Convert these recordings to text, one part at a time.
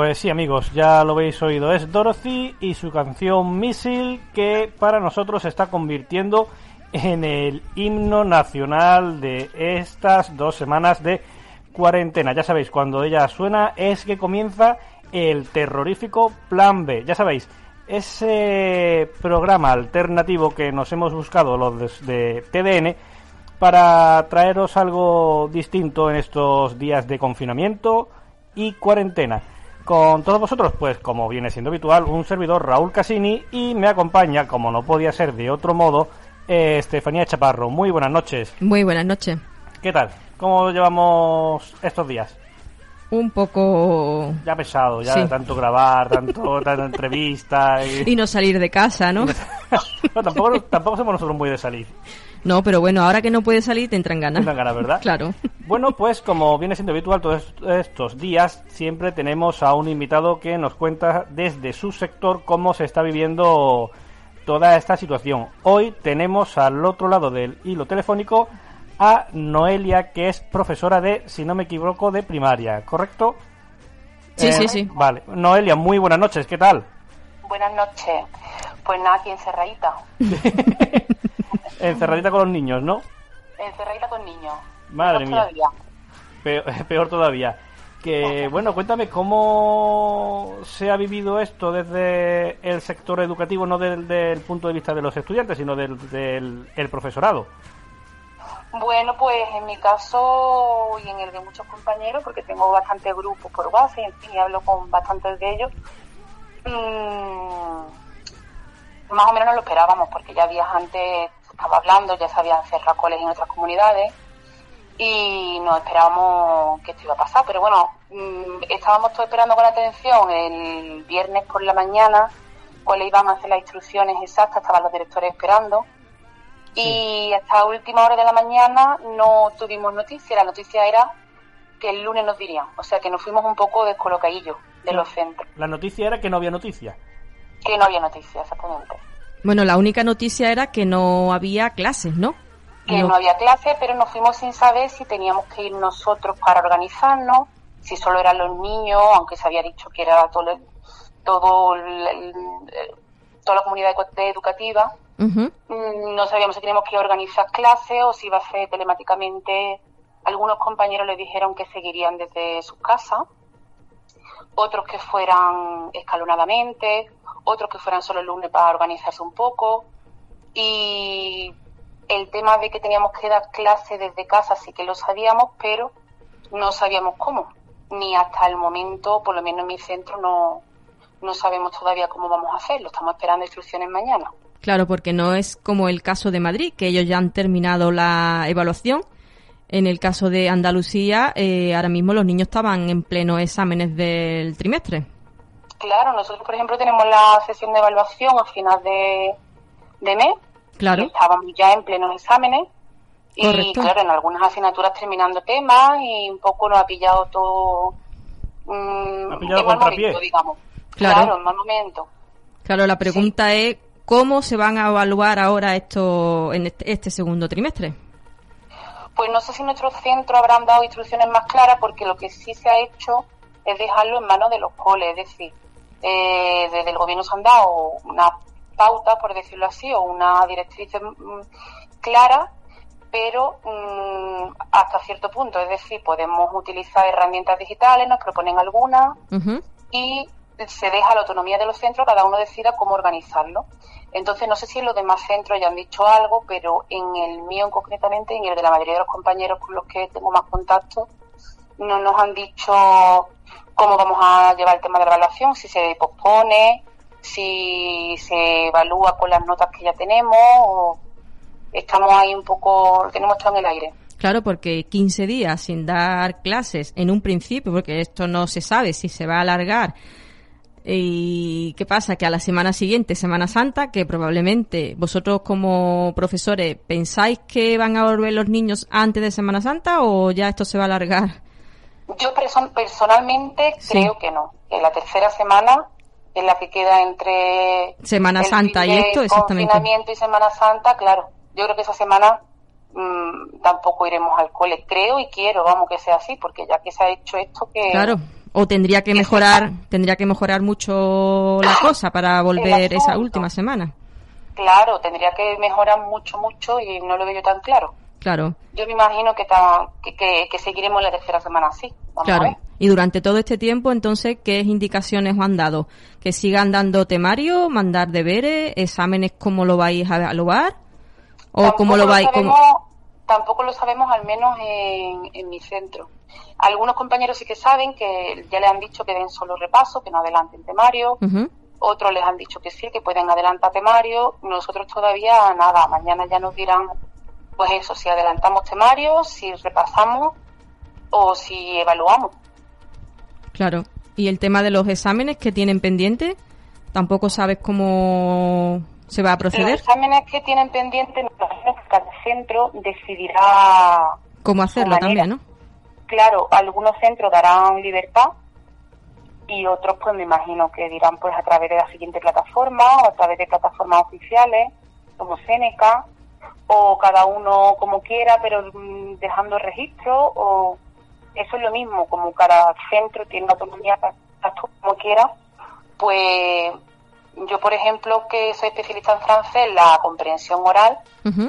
Pues sí, amigos, ya lo habéis oído. Es Dorothy y su canción Missile, que para nosotros se está convirtiendo en el himno nacional de estas dos semanas de cuarentena. Ya sabéis, cuando ella suena es que comienza el terrorífico Plan B. Ya sabéis, ese programa alternativo que nos hemos buscado los de TDN para traeros algo distinto en estos días de confinamiento y cuarentena. Con todos vosotros, pues como viene siendo habitual, un servidor Raúl Casini y me acompaña, como no podía ser de otro modo, eh, Estefanía Chaparro. Muy buenas noches. Muy buenas noches. ¿Qué tal? ¿Cómo llevamos estos días? Un poco... Ya pesado, ya tanto grabar, tanto tanta entrevista y... no salir de casa, ¿no? tampoco, tampoco somos nosotros muy de salir. No, pero bueno, ahora que no puede salir te entran ganas. Te entran ganas, ¿verdad? claro. Bueno, pues como viene siendo habitual todos estos días, siempre tenemos a un invitado que nos cuenta desde su sector cómo se está viviendo toda esta situación. Hoy tenemos al otro lado del hilo telefónico a Noelia, que es profesora de, si no me equivoco, de primaria, ¿correcto? Sí, sí, eh, sí. Vale. Noelia, muy buenas noches, ¿qué tal? Buenas noches. Pues nada, aquí encerradita. Encerradita con los niños, ¿no? Encerradita con niños. Madre mía. Peor, todavía. Que bueno, cuéntame cómo se ha vivido esto desde el sector educativo, no desde el punto de vista de los estudiantes, sino del, del profesorado. Bueno, pues en mi caso y en el de muchos compañeros, porque tengo bastantes grupos por base, en fin, y hablo con bastantes de ellos, mmm, más o menos no lo esperábamos, porque ya había antes estaba hablando, ya se habían cerrado coles en otras comunidades y no esperábamos que esto iba a pasar. Pero bueno, mm, estábamos todos esperando con atención el viernes por la mañana cuáles iban a hacer las instrucciones exactas, estaban los directores esperando. Y hasta última hora de la mañana no tuvimos noticia. La noticia era que el lunes nos dirían. O sea que nos fuimos un poco descolocadillos de los centros. La noticia era que no había noticia. Que no había noticia, exactamente. Bueno, la única noticia era que no había clases, ¿no? Que no, había clases, pero nos fuimos sin saber si teníamos que ir nosotros para organizarnos, si solo eran los niños, aunque se había dicho que era todo, todo toda la comunidad educativa. Mm, no sabíamos si teníamos que organizar clases o si iba a ser telemáticamente. Algunos compañeros le dijeron que seguirían desde sus casas, otros que fueran escalonadamente, otros que fueran solo el lunes para organizarse un poco. Y el tema de que teníamos que dar clase desde casa sí que lo sabíamos, pero no sabíamos cómo. Ni hasta el momento, por lo menos en mi centro, no, no sabemos todavía cómo vamos a hacerlo. Estamos esperando instrucciones mañana. Claro, porque no es como el caso de Madrid, que ellos ya han terminado la evaluación. En el caso de Andalucía, eh, ahora mismo los niños estaban en pleno exámenes del trimestre. Claro, nosotros, por ejemplo, tenemos la sesión de evaluación a final de, mes. Claro. estábamos ya en plenos exámenes. Y claro, en algunas asignaturas terminando temas y un poco nos ha pillado todo mm, en mal momento, digamos. Claro. en mal momento. Claro, la pregunta es ¿cómo se van a evaluar ahora esto en este, este segundo trimestre? Pues no sé si nuestros centros habrán dado instrucciones más claras porque lo que sí se ha hecho es dejarlo en manos de los coles, es decir, eh, desde el gobierno se han dado una pauta, por decirlo así, o una directriz mm, clara, pero mm, hasta cierto punto. Es decir, podemos utilizar herramientas digitales, nos proponen algunas, y se deja la autonomía de los centros, cada uno decida cómo organizarlo. Entonces, no sé si en los demás centros ya han dicho algo, pero en el mío concretamente, en el de la mayoría de los compañeros con los que tengo más contacto, no nos han dicho cómo vamos a llevar el tema de la evaluación, si se pospone, si se evalúa con las notas que ya tenemos, o estamos ahí un poco, tenemos todo en el aire. Claro, porque 15 días sin dar clases en un principio, porque esto no se sabe si se va a alargar. ¿Y qué pasa? Que a la semana siguiente, Semana Santa, que probablemente vosotros como profesores pensáis que van a volver los niños antes de Semana Santa o ya esto se va a alargar? Yo personalmente creo que no, que la tercera semana es la que queda entre Semana Santa y esto, exactamente. Confinamiento y Semana Santa, claro. Yo creo que esa semana Mm, tampoco iremos al cole. Creo y quiero, vamos, que sea así, porque ya que se ha hecho esto que... Claro, o tendría que mejorar, tendría que mejorar mucho la cosa para volver esa última semana. Claro, tendría que mejorar mucho, mucho y no lo veo tan claro. Claro. Yo me imagino que, que, que, seguiremos la tercera semana así. claro. Y durante todo este tiempo, entonces, ¿qué indicaciones os han dado? ¿Que sigan dando temario, mandar deberes, exámenes, cómo lo vais a evaluar? ¿O cómo lo vais? Tampoco lo sabemos, al menos en, mi centro. Algunos compañeros sí que saben que ya le han dicho que den solo repaso, que no adelanten temario. Otros les han dicho que sí, que pueden adelantar temario. Nosotros todavía nada. Mañana ya nos dirán, pues eso, si adelantamos temario, si repasamos o si evaluamos. Claro. ¿Y el tema de los exámenes que tienen pendiente? ¿Tampoco sabes cómo se va a proceder? Los exámenes que tienen pendientes, cada centro decidirá... ¿Cómo hacerlo también, no? Claro, algunos centros darán libertad y otros pues me imagino que dirán pues a través de la siguiente plataforma o a través de plataformas oficiales como Seneca o cada uno como quiera pero mm, dejando registro o eso es lo mismo como cada centro tiene autonomía como quiera pues yo, por ejemplo, que soy especialista en francés, la comprensión oral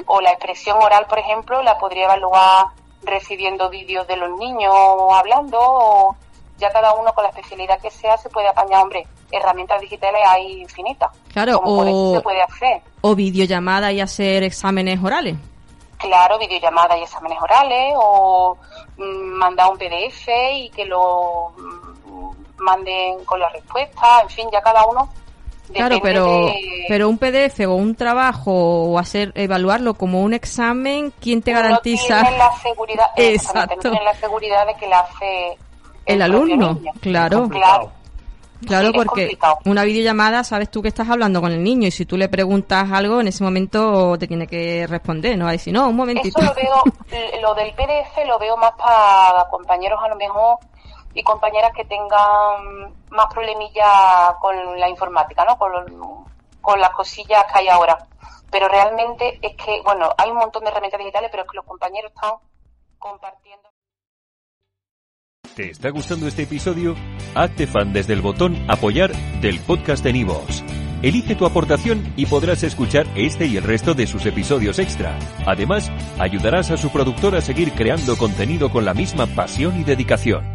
o la expresión oral, por ejemplo, la podría evaluar recibiendo vídeos de los niños hablando o ya cada uno con la especialidad que sea se puede apañar, hombre, herramientas digitales hay infinitas. Claro, o, se puede hacer. o videollamada y hacer exámenes orales. Claro, videollamada y exámenes orales o mm, mandar un PDF y que lo mm, manden con la respuesta, en fin, ya cada uno Claro, pero, pero un PDF o un trabajo o hacer evaluarlo como un examen, ¿quién te garantiza? No la seguridad, Exacto. la seguridad de que la hace el, alumno. Claro. Claro. Claro, porque una videollamada sabes tú que estás hablando con el niño y si tú le preguntas algo, en ese momento te tiene que responder, no va a decir, no, un momentito. Eso lo veo, lo del PDF lo veo más para compañeros a lo mejor y compañeras que tengan más problemillas con la informática, ¿no? Con, con las cosillas que hay ahora. Pero realmente es que, bueno, hay un montón de herramientas digitales, pero es que los compañeros están compartiendo. ¿Te está gustando este episodio? Hazte fan desde el botón apoyar del podcast de Nivos. Elige tu aportación y podrás escuchar este y el resto de sus episodios extra. Además, ayudarás a su productor a seguir creando contenido con la misma pasión y dedicación.